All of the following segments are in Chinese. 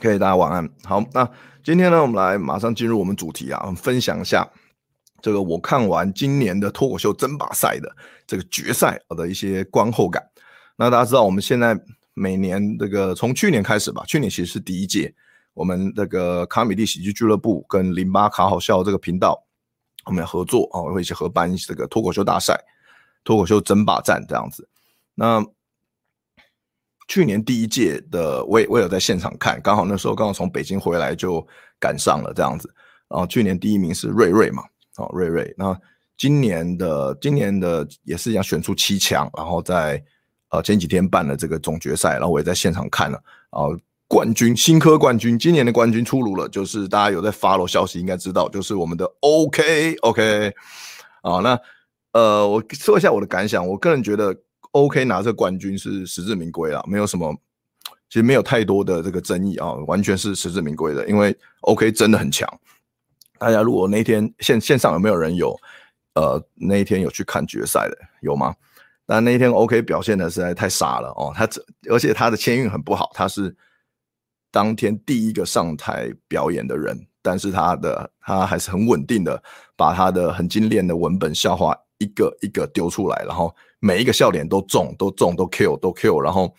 可以，大家晚安。好，那今天呢，我们来马上进入我们主题啊，我们分享一下这个我看完今年的脱口秀争霸赛的这个决赛的一些观后感。那大家知道，我们现在每年这个从去年开始吧，去年其实是第一届，我们这个卡米地喜剧俱乐部跟零八卡好笑这个频道，我们合作啊，会一起合办这个脱口秀大赛、脱口秀争霸战这样子。那去年第一届的，我也我有在现场看，刚好那时候刚好从北京回来就赶上了这样子。然后去年第一名是瑞瑞嘛，哦瑞瑞。那今年的今年的也是一样选出七强，然后在呃前几天办了这个总决赛，然后我也在现场看了。啊冠军新科冠军，今年的冠军出炉了，就是大家有在 follow 消息应该知道，就是我们的 OK OK。啊，那呃我说一下我的感想，我个人觉得。OK 拿这冠军是实至名归了，没有什么，其实没有太多的这个争议啊，完全是实至名归的，因为 OK 真的很强。大家如果那天线线上有没有人有，呃，那一天有去看决赛的有吗？但那一天 OK 表现的实在太傻了哦，他这而且他的签运很不好，他是当天第一个上台表演的人，但是他的他还是很稳定的把他的很精炼的文本笑话一个一个丢出来，然后。每一个笑点都中，都中，都 kill，都 kill，然后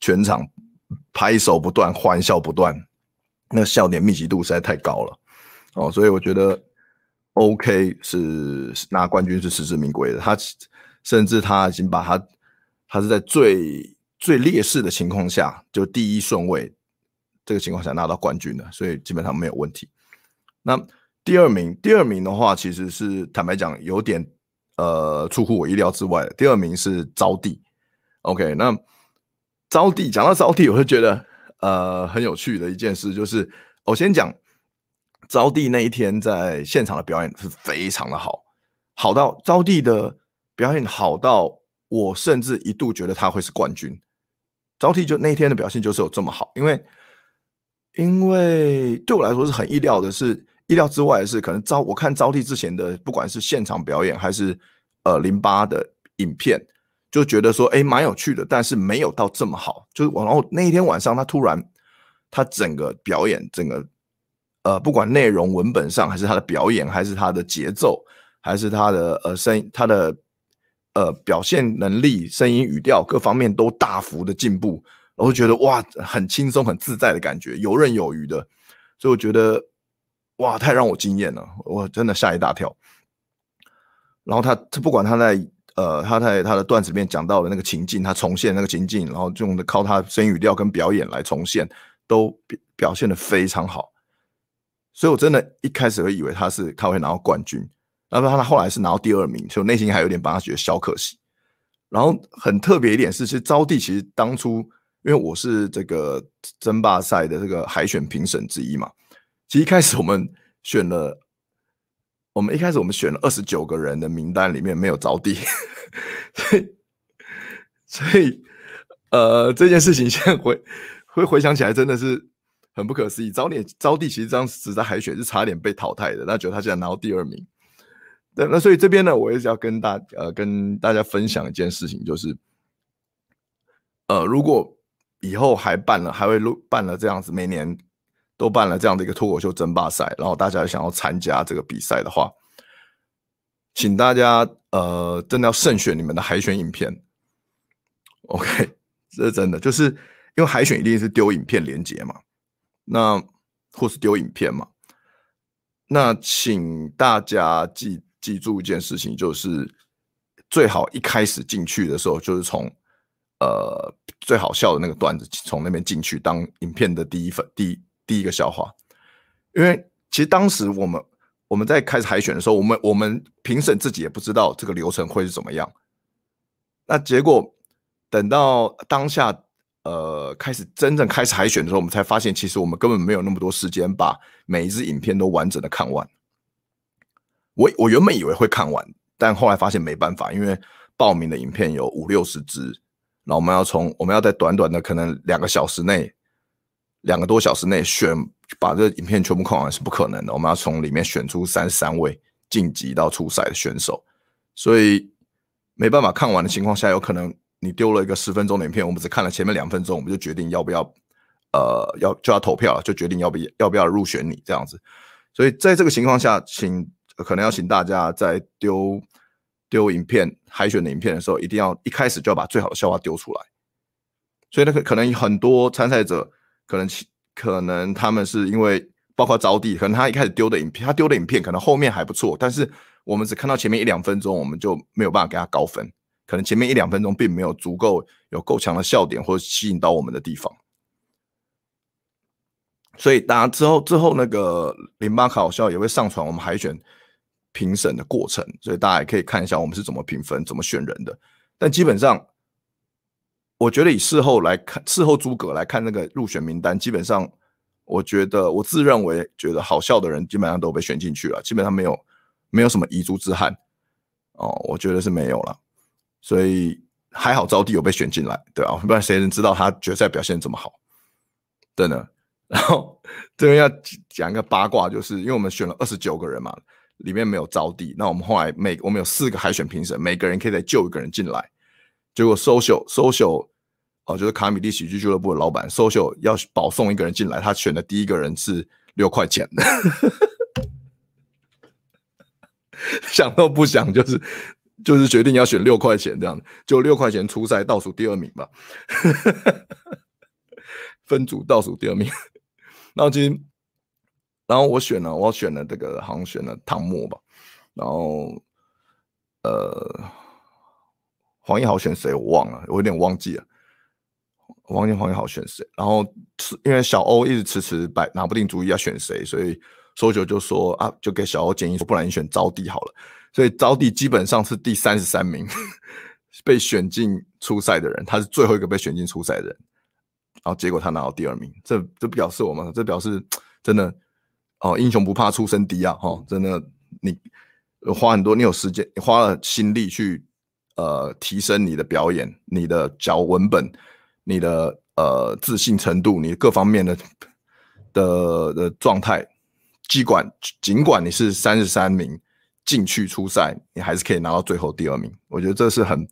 全场拍手不断，欢笑不断，那笑点密集度实在太高了哦，所以我觉得 OK 是拿冠军是实至名归的。他甚至他已经把他他是在最最劣势的情况下，就第一顺位这个情况下拿到冠军的，所以基本上没有问题。那第二名，第二名的话，其实是坦白讲有点。呃，出乎我意料之外的。第二名是招娣，OK，那招娣讲到招娣，我就觉得呃很有趣的一件事，就是我先讲招娣那一天在现场的表演是非常的好，好到招娣的表演好到我甚至一度觉得他会是冠军。招娣就那一天的表现就是有这么好，因为因为对我来说是很意料的是。意料之外的是，可能招我看招娣之前的，不管是现场表演还是呃零八的影片，就觉得说哎蛮有趣的，但是没有到这么好。就是然后那一天晚上，他突然他整个表演，整个呃不管内容文本上，还是他的表演，还是他的节奏，还是他的呃声音，他的呃表现能力、声音语调各方面都大幅的进步，我就觉得哇，很轻松、很自在的感觉，游刃有余的，所以我觉得。哇，太让我惊艳了！我真的吓一大跳。然后他，他不管他在呃，他在他的段子里面讲到的那个情境，他重现那个情境，然后用的靠他声音语调跟表演来重现，都表表现的非常好。所以我真的一开始会以为他是他会拿到冠军，然后他后来是拿到第二名，所以我内心还有点帮他觉得小可惜。然后很特别一点是，其实招娣其实当初因为我是这个争霸赛的这个海选评审之一嘛。其实一开始我们选了，我们一开始我们选了二十九个人的名单里面没有招娣，所以所以呃这件事情现在回回回想起来真的是很不可思议。招点招娣其实当时在海选是差点被淘汰的，那觉得他现在拿到第二名。对，那所以这边呢，我也是要跟大呃跟大家分享一件事情，就是呃如果以后还办了，还会录办了这样子每年。都办了这样的一个脱口秀争霸赛，然后大家想要参加这个比赛的话，请大家呃真的要慎选你们的海选影片。OK，这是真的，就是因为海选一定是丢影片连接嘛，那或是丢影片嘛，那请大家记记住一件事情，就是最好一开始进去的时候，就是从呃最好笑的那个段子从那边进去当影片的第一粉第一。第一个笑话，因为其实当时我们我们在开始海选的时候，我们我们评审自己也不知道这个流程会是怎么样。那结果等到当下呃开始真正开始海选的时候，我们才发现，其实我们根本没有那么多时间把每一支影片都完整的看完。我我原本以为会看完，但后来发现没办法，因为报名的影片有五六十支，然后我们要从我们要在短短的可能两个小时内。两个多小时内选把这影片全部看完是不可能的，我们要从里面选出三十三位晋级到初赛的选手，所以没办法看完的情况下，有可能你丢了一个十分钟的影片，我们只看了前面两分钟，我们就决定要不要呃要就要投票，就决定要不要要不要入选你这样子。所以在这个情况下，请可能要请大家在丢丢影片海选的影片的时候，一定要一开始就要把最好的笑话丢出来。所以那个可能很多参赛者可能可能他们是因为包括招弟，可能他一开始丢的影片，他丢的影片可能后面还不错，但是我们只看到前面一两分钟，我们就没有办法给他高分。可能前面一两分钟并没有足够有够强的笑点或者吸引到我们的地方，所以大家之后之后那个零八考校也会上传我们海选评审的过程，所以大家也可以看一下我们是怎么评分、怎么选人的。但基本上，我觉得以事后来看，事后诸葛来看那个入选名单，基本上我觉得我自认为觉得好笑的人基本上都被选进去了，基本上没有没有什么遗珠之憾哦，我觉得是没有了。所以还好招娣有被选进来，对啊，不然谁能知道他决赛表现这么好？真的。然后这边要讲一个八卦，就是因为我们选了二十九个人嘛，里面没有招娣。那我们后来每我们有四个海选评审，每个人可以再救一个人进来。结果 social social 哦，就是卡米蒂喜剧俱乐部的老板 social 要保送一个人进来，他选的第一个人是六块钱的，想都不想就是。就是决定要选六块钱这样，就六块钱出赛倒数第二名吧，分组倒数第二名。然后今，然后我选了，我选了这个，好像选了唐墨吧。然后，呃，黄义豪选谁我忘了，我有点忘记了。忘记黄义豪选谁。然后因为小欧一直迟迟摆拿不定主意要选谁，所以搜九就说啊，就给小欧建议说，不然你选招弟好了。所以招弟基本上是第三十三名 被选进初赛的人，他是最后一个被选进初赛的人，然后结果他拿到第二名，这这表示我们，这表示真的哦，英雄不怕出身低啊，哈、哦，真的你花很多，你有时间，你花了心力去呃提升你的表演，你的脚文本，你的呃自信程度，你各方面的的的状态，尽管尽管你是三十三名。进去初赛，你还是可以拿到最后第二名。我觉得这是很，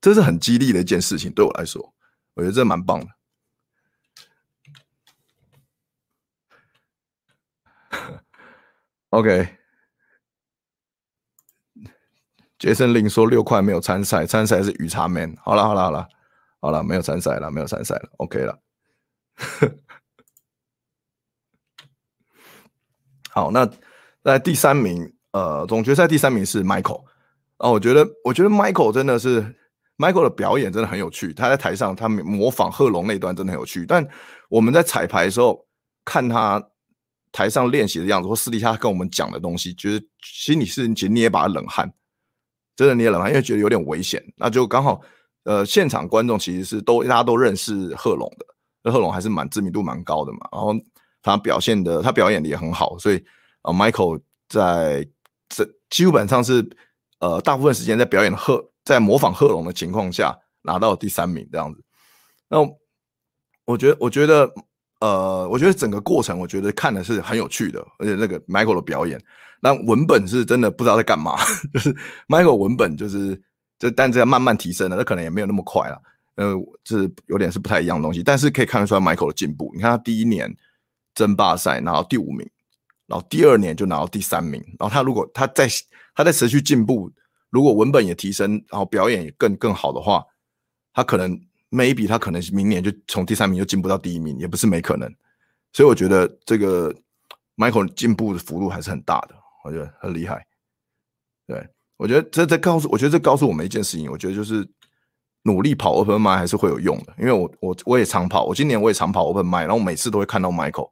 这是很激励的一件事情。对我来说，我觉得这蛮棒的。OK，杰森林说六块没有参赛，参赛是鱼叉 man。好了，好了，好了，好了，没有参赛了，没有参赛了。OK 了。好，那在第三名。呃，总决赛第三名是 Michael，啊，我觉得，我觉得 Michael 真的是 Michael 的表演真的很有趣。他在台上，他模仿贺龙那段真的很有趣。但我们在彩排的时候，看他台上练习的样子，或私底下跟我们讲的东西，觉得心里是其实捏一把冷汗，真的捏冷汗，因为觉得有点危险。那就刚好，呃，现场观众其实是都大家都认识贺龙的，那贺龙还是蛮知名度蛮高的嘛。然后他表现的，他表演的也很好，所以啊，呃，Michael 在。这基本上是，呃，大部分时间在表演贺，在模仿贺龙的情况下拿到第三名这样子。那我觉得，我觉得，呃，我觉得整个过程，我觉得看的是很有趣的，而且那个 Michael 的表演，那文本是真的不知道在干嘛，就是 Michael 文本就是，就但这样慢慢提升了，那可能也没有那么快了，呃，是有点是不太一样的东西，但是可以看得出来 Michael 的进步。你看他第一年争霸赛拿到第五名。然后第二年就拿到第三名。然后他如果他在他在持续进步，如果文本也提升，然后表演也更更好的话，他可能 maybe 他可能明年就从第三名就进步到第一名，也不是没可能。所以我觉得这个 Michael 进步的幅度还是很大的，我觉得很厉害。对，我觉得这这告诉我觉得这告诉我们一件事情，我觉得就是努力跑 Open Mic 还是会有用的。因为我我我也常跑，我今年我也常跑 Open Mic，然后每次都会看到 Michael，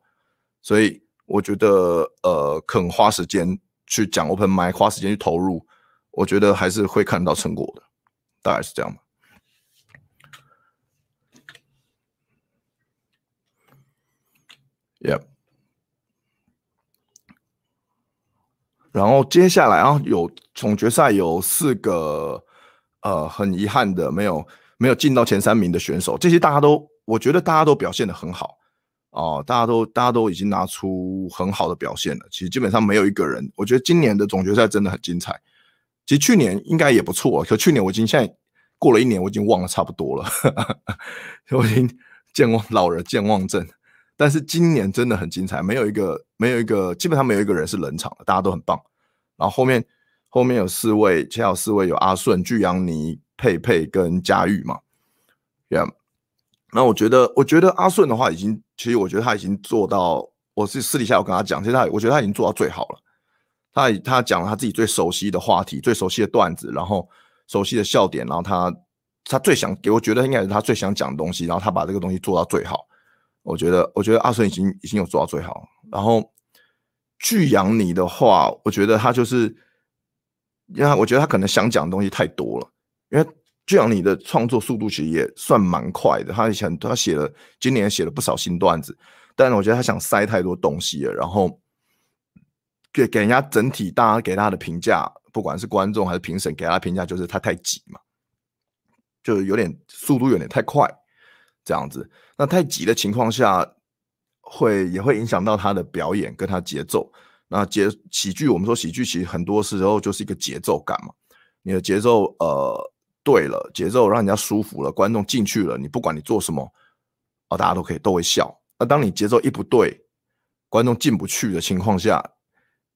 所以。我觉得呃，肯花时间去讲 open mic，花时间去投入，我觉得还是会看到成果的，大概是这样吧。Yep。然后接下来啊，有总决赛有四个呃，很遗憾的没有没有进到前三名的选手，这些大家都我觉得大家都表现的很好。哦，大家都大家都已经拿出很好的表现了。其实基本上没有一个人，我觉得今年的总决赛真的很精彩。其实去年应该也不错，可去年我已经现在过了一年，我已经忘了差不多了。我已经健忘老人健忘症。但是今年真的很精彩，没有一个没有一个基本上没有一个人是冷场的，大家都很棒。然后后面后面有四位，前有四位有阿顺、巨阳尼、佩佩跟佳玉嘛。Yeah，那我觉得我觉得阿顺的话已经，其实我觉得他已经做到，我是私底下有跟他讲，其实他我觉得他已经做到最好了。他他讲了他自己最熟悉的话题、最熟悉的段子，然后熟悉的笑点，然后他他最想给我觉得应该是他最想讲的东西，然后他把这个东西做到最好。我觉得，我觉得阿顺已经已经有做到最好。然后巨阳你的话，我觉得他就是，因为我觉得他可能想讲的东西太多了。因为巨阳你的创作速度其实也算蛮快的，他以前他写了，今年写了不少新段子，但我觉得他想塞太多东西了，然后给给人家整体大家给他的评价，不管是观众还是评审给他的评价，就是他太急嘛，就有点速度有点太快。这样子，那太急的情况下，会也会影响到他的表演跟他节奏。那节喜剧，我们说喜剧其实很多时候就是一个节奏感嘛。你的节奏呃对了，节奏让人家舒服了，观众进去了，你不管你做什么，哦，大家都可以都会笑。那当你节奏一不对，观众进不去的情况下，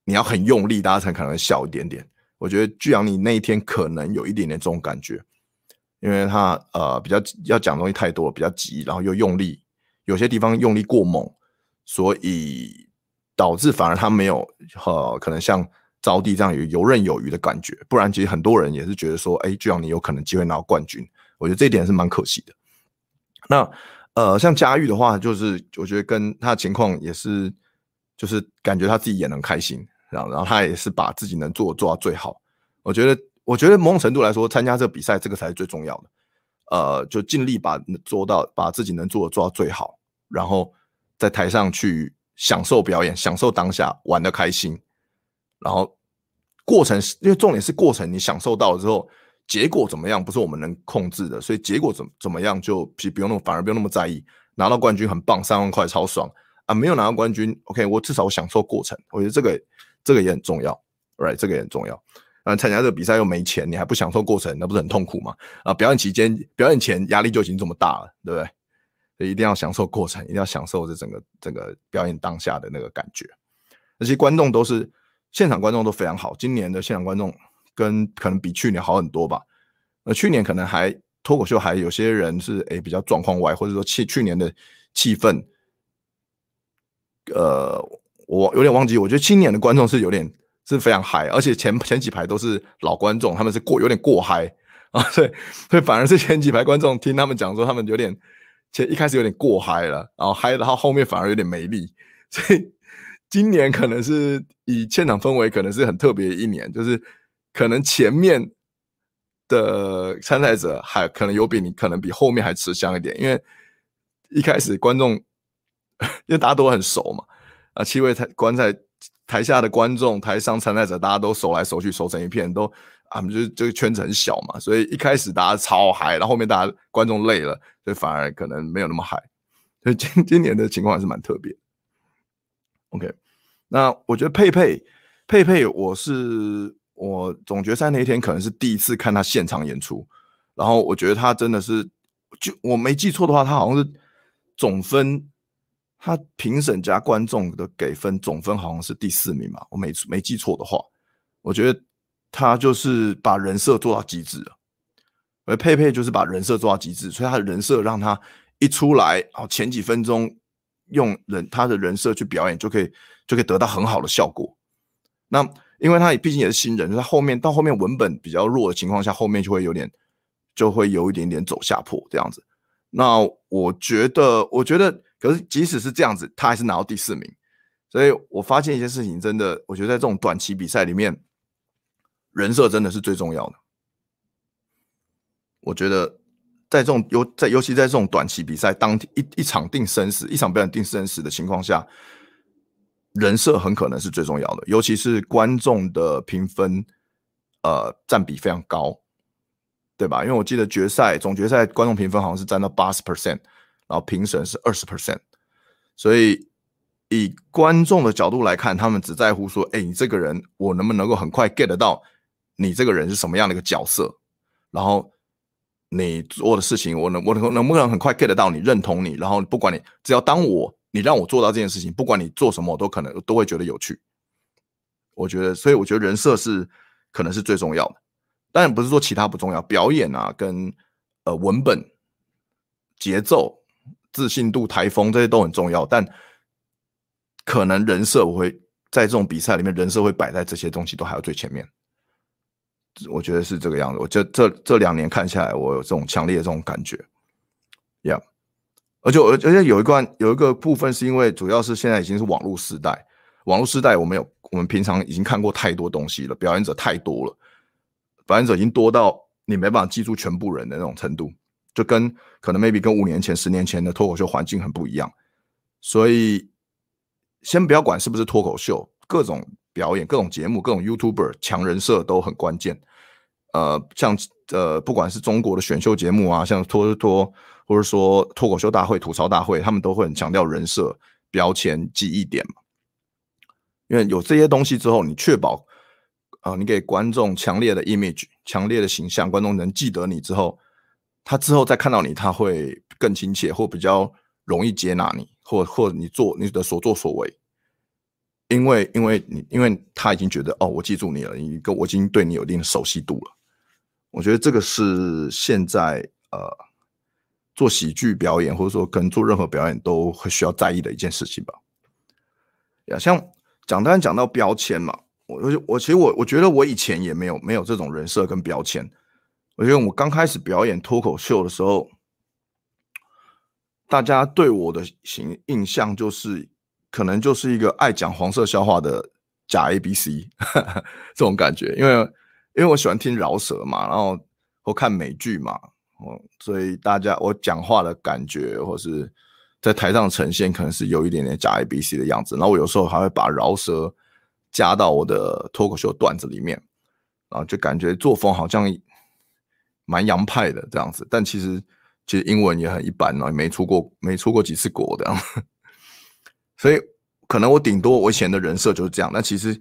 你要很用力，大家才可能笑一点点。我觉得巨阳，你那一天可能有一点点这种感觉。因为他呃比较要讲东西太多，比较急，然后又用力，有些地方用力过猛，所以导致反而他没有呃可能像招娣这样有游刃有余的感觉。不然其实很多人也是觉得说，哎，这样你有可能机会拿到冠军。我觉得这一点是蛮可惜的。那呃像佳玉的话，就是我觉得跟他的情况也是，就是感觉他自己也能开心，然后然后他也是把自己能做做到最好。我觉得。我觉得某种程度来说，参加这个比赛，这个才是最重要的。呃，就尽力把做到，把自己能做的做到最好，然后在台上去享受表演，享受当下，玩的开心。然后过程，因为重点是过程，你享受到了之后，结果怎么样不是我们能控制的，所以结果怎怎么样就其实不用那么，反而不用那么在意。拿到冠军很棒，三万块超爽啊！没有拿到冠军，OK，我至少我享受过程。我觉得这个这个也很重要，right？这个也很重要。啊，参加这个比赛又没钱，你还不享受过程，那不是很痛苦吗？啊，表演期间、表演前压力就已经这么大了，对不对？所以一定要享受过程，一定要享受这整个整个表演当下的那个感觉。那些观众都是现场观众都非常好，今年的现场观众跟可能比去年好很多吧。那去年可能还脱口秀还有些人是诶比较状况外，或者说去去年的气氛，呃，我有点忘记，我觉得今年的观众是有点。是非常嗨，而且前前几排都是老观众，他们是过有点过嗨 啊，所以所以反而是前几排观众听他们讲说，他们有点前一开始有点过嗨了，然后嗨，然后后面反而有点没力，所以今年可能是以现场氛围，可能是很特别的一年，就是可能前面的参赛者还可能有比你可能比后面还吃香一点，因为一开始观众 因为大家都很熟嘛，啊，七位台观赛。台下的观众，台上参赛者，大家都手来手去，手成一片，都啊，就是这个圈子很小嘛，所以一开始大家超嗨，然后后面大家观众累了，所以反而可能没有那么嗨。所以今今年的情况还是蛮特别。OK，那我觉得佩佩佩佩，我是我总决赛那一天可能是第一次看他现场演出，然后我觉得他真的是，就我没记错的话，他好像是总分。他评审加观众的给分总分好像是第四名嘛，我没没记错的话，我觉得他就是把人设做到极致了，而佩佩就是把人设做到极致，所以他的人设让他一出来，哦，前几分钟用人他的人设去表演就可以就可以得到很好的效果。那因为他也毕竟也是新人，他后面到后面文本比较弱的情况下，后面就会有点就会有一点点走下坡这样子。那我觉得，我觉得。可是，即使是这样子，他还是拿到第四名。所以我发现一件事情，真的，我觉得在这种短期比赛里面，人设真的是最重要的。我觉得在这种尤在尤其在这种短期比赛，当一一场定生死，一场表演定生死的情况下，人设很可能是最重要的。尤其是观众的评分，呃，占比非常高，对吧？因为我记得决赛总决赛观众评分好像是占到八十 percent。然后评审是二十 percent，所以以观众的角度来看，他们只在乎说：“哎，你这个人，我能不能够很快 get 到你这个人是什么样的一个角色？”然后你做的事情，我能我能能不能很快 get 到你，认同你，然后不管你只要当我你让我做到这件事情，不管你做什么，我都可能都会觉得有趣。我觉得，所以我觉得人设是可能是最重要的。当然不是说其他不重要，表演啊，跟呃文本、节奏、自信度、台风这些都很重要，但可能人设我会在这种比赛里面，人设会摆在这些东西都还要最前面。我觉得是这个样子。我这这这两年看下来，我有这种强烈的这种感觉，yeah.。而且而而且有一段有一个部分是因为主要是现在已经是网络时代，网络时代我们有我们平常已经看过太多东西了，表演者太多了，表演者已经多到你没办法记住全部人的那种程度，就跟可能 maybe 跟五年前、十年前的脱口秀环境很不一样。所以先不要管是不是脱口秀，各种表演、各种节目、各种 YouTuber 强人设都很关键。呃，像呃，不管是中国的选秀节目啊，像脱脱，或者说脱口秀大会、吐槽大会，他们都会很强调人设、标签、记忆点嘛。因为有这些东西之后，你确保啊、你给观众强烈的 image、强烈的形象，观众能记得你之后，他之后再看到你，他会更亲切，或比较容易接纳你，或或你做你的所作所为。因为因为你因为他已经觉得哦，我记住你了，你跟我已经对你有一定的熟悉度了。我觉得这个是现在呃做喜剧表演或者说跟做任何表演都会需要在意的一件事情吧。呀，像讲当然讲到标签嘛，我我我其实我我觉得我以前也没有没有这种人设跟标签。我觉得我刚开始表演脱口秀的时候，大家对我的形印象就是可能就是一个爱讲黄色笑话的假 ABC 这种感觉，因为。因为我喜欢听饶舌嘛，然后我看美剧嘛，哦，所以大家我讲话的感觉，或是在台上呈现，可能是有一点点假 ABC 的样子。然后我有时候还会把饶舌加到我的脱口秀段子里面，然后就感觉作风好像蛮洋派的这样子。但其实其实英文也很一般，也没出过没出过几次国这样。所以可能我顶多我以前的人设就是这样，但其实。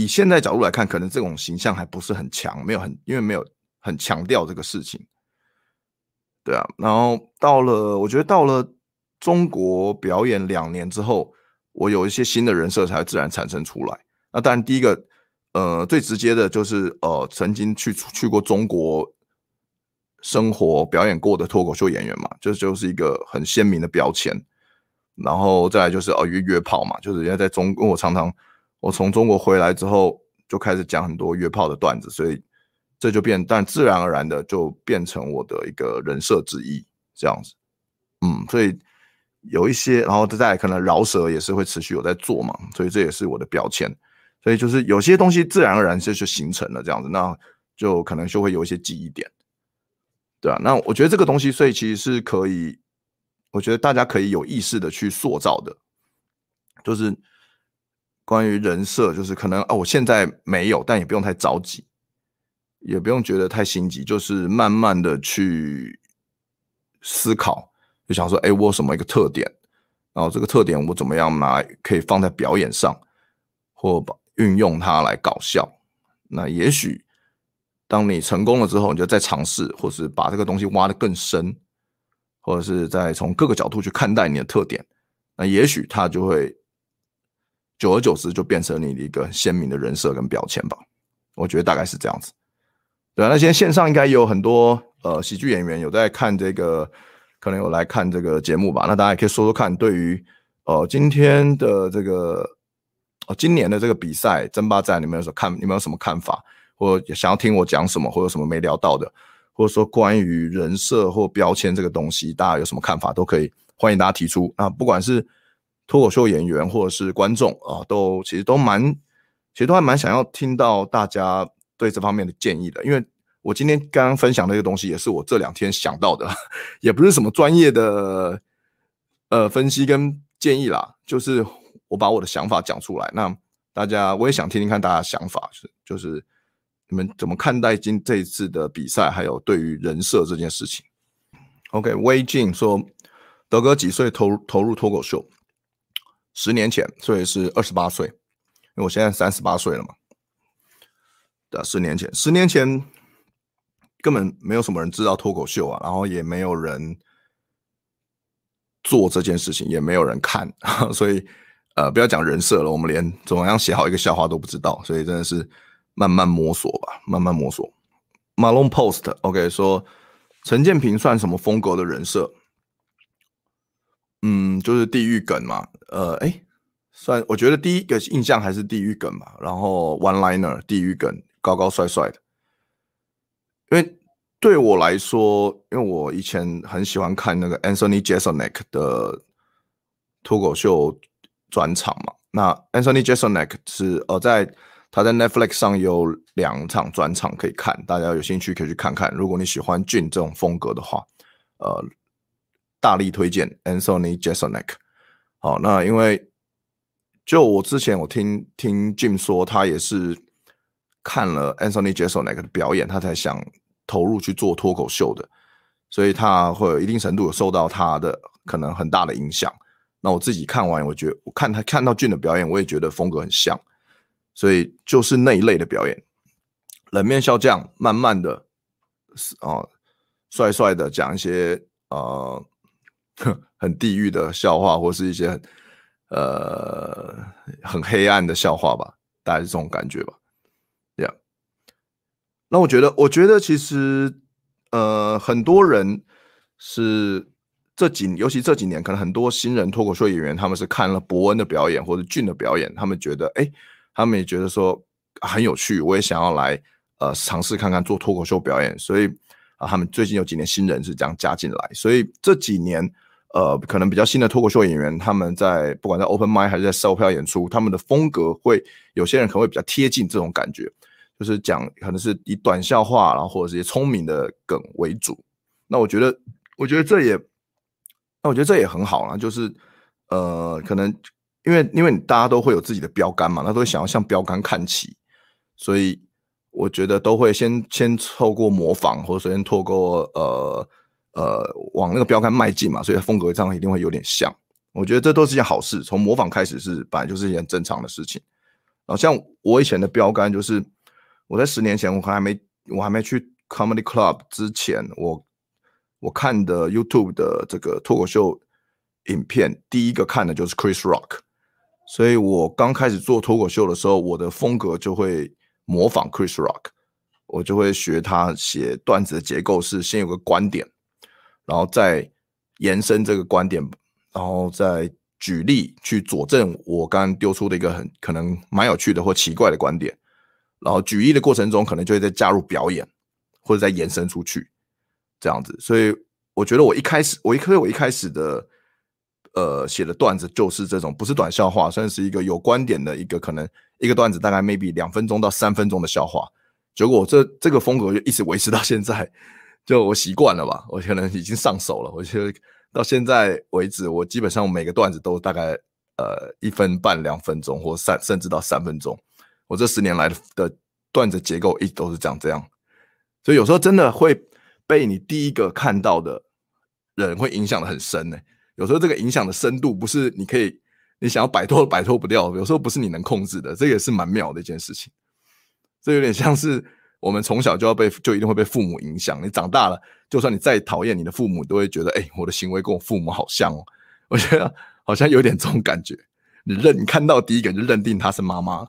以现在角度来看，可能这种形象还不是很强，没有很，因为没有很强调这个事情，对啊。然后到了，我觉得到了中国表演两年之后，我有一些新的人设才自然产生出来。那当然，第一个，呃，最直接的就是呃，曾经去去过中国生活表演过的脱口秀演员嘛，这就，是一个很鲜明的标签。然后再来就是哦，约约炮嘛，就是人家在中国我常常。我从中国回来之后，就开始讲很多约炮的段子，所以这就变，但自然而然的就变成我的一个人设之一，这样子。嗯，所以有一些，然后再来可能饶舌也是会持续有在做嘛，所以这也是我的标签。所以就是有些东西自然而然就就形成了这样子，那就可能就会有一些记忆点，对啊，那我觉得这个东西，所以其实是可以，我觉得大家可以有意识的去塑造的，就是。关于人设，就是可能啊，我现在没有，但也不用太着急，也不用觉得太心急，就是慢慢的去思考，就想说，哎，我有什么一个特点，然后这个特点我怎么样拿来可以放在表演上，或把运用它来搞笑。那也许当你成功了之后，你就再尝试，或是把这个东西挖得更深，或者是再从各个角度去看待你的特点，那也许它就会。久而久之，就变成你的一个鲜明的人设跟标签吧。我觉得大概是这样子。对啊，那现在线上应该有很多呃喜剧演员有在看这个，可能有来看这个节目吧。那大家也可以说说看，对于呃今天的这个呃今年的这个比赛争霸战，你们有什看？你们有什么看法？或想要听我讲什么，或有什么没聊到的，或者说关于人设或标签这个东西，大家有什么看法都可以，欢迎大家提出啊，不管是。脱口秀演员或者是观众啊，都其实都蛮，其实都还蛮想要听到大家对这方面的建议的。因为我今天刚刚分享的这个东西，也是我这两天想到的，也不是什么专业的呃分析跟建议啦，就是我把我的想法讲出来。那大家我也想听听看大家想法，是就是你们怎么看待今这一次的比赛，还有对于人设这件事情。OK，微静说，德哥几岁投投入脱口秀？十年前，所以是二十八岁，因为我现在三十八岁了嘛。对，十年前，十年前根本没有什么人知道脱口秀啊，然后也没有人做这件事情，也没有人看，所以呃，不要讲人设了，我们连怎么样写好一个笑话都不知道，所以真的是慢慢摸索吧，慢慢摸索。Malone Post，OK，说陈建平算什么风格的人设？嗯，就是地狱梗嘛，呃，哎，算，我觉得第一个印象还是地狱梗吧，然后 One Liner 地狱梗，高高帅帅的。因为对我来说，因为我以前很喜欢看那个 Anthony Jeselnik 的脱口秀专场嘛。那 Anthony Jeselnik 是呃，在他在 Netflix 上有两场专场可以看，大家有兴趣可以去看看。如果你喜欢 Jim 这种风格的话，呃，大力推荐 Anthony Jeselnik。好，那因为就我之前我听听 Jim 说，他也是。看了 Anthony Jeselnik 的表演，他才想投入去做脱口秀的，所以他会有一定程度有受到他的可能很大的影响。那我自己看完，我觉得我看他看到 Jim 的表演，我也觉得风格很像，所以就是那一类的表演，冷面笑匠，慢慢的哦，帅帅的讲一些呃很地狱的笑话，或是一些呃很黑暗的笑话吧，大概是这种感觉吧。这样那我觉得，我觉得其实，呃，很多人是这几，尤其这几年，可能很多新人脱口秀演员，他们是看了博恩的表演或者俊的表演，他们觉得，哎，他们也觉得说很有趣，我也想要来，呃，尝试看看做脱口秀表演。所以啊，他们最近有几年新人是这样加进来，所以这几年，呃，可能比较新的脱口秀演员，他们在不管在 open mic 还是在售票演出，他们的风格会有些人可能会比较贴近这种感觉。就是讲可能是以短笑话，然后或者是一些聪明的梗为主。那我觉得，我觉得这也，那我觉得这也很好啦。就是呃，可能因为因为你大家都会有自己的标杆嘛，那都会想要向标杆看齐，所以我觉得都会先先透过模仿，或者先透过呃呃往那个标杆迈进嘛，所以风格上一定会有点像。我觉得这都是件好事，从模仿开始是本来就是一件正常的事情。然后像我以前的标杆就是。我在十年前，我还没我还没去 Comedy Club 之前，我我看的 YouTube 的这个脱口秀影片，第一个看的就是 Chris Rock，所以我刚开始做脱口秀的时候，我的风格就会模仿 Chris Rock，我就会学他写段子的结构是先有个观点，然后再延伸这个观点，然后再举例去佐证我刚刚丢出的一个很可能蛮有趣的或奇怪的观点。然后举例的过程中，可能就会再加入表演，或者再延伸出去，这样子。所以我觉得我一开始，我一开始我一开始的，呃，写的段子就是这种，不是短笑话，算是一个有观点的一个可能一个段子，大概 maybe 两分钟到三分钟的笑话。结果这这个风格就一直维持到现在，就我习惯了吧，我可能已经上手了。我觉得到现在为止，我基本上每个段子都大概呃一分半两分钟，或三甚至到三分钟。我这十年来的的段子结构一直都是这样这样，所以有时候真的会被你第一个看到的人会影响得很深呢、有时候这个影响的深度不是你可以你想要摆脱摆脱不掉，有时候不是你能控制的，这也是蛮妙的一件事情。这有点像是我们从小就要被就一定会被父母影响，你长大了，就算你再讨厌你的父母，都会觉得哎、我的行为跟我父母好像哦。我觉得好像有点这种感觉，你认你看到第一个就认定他是妈妈。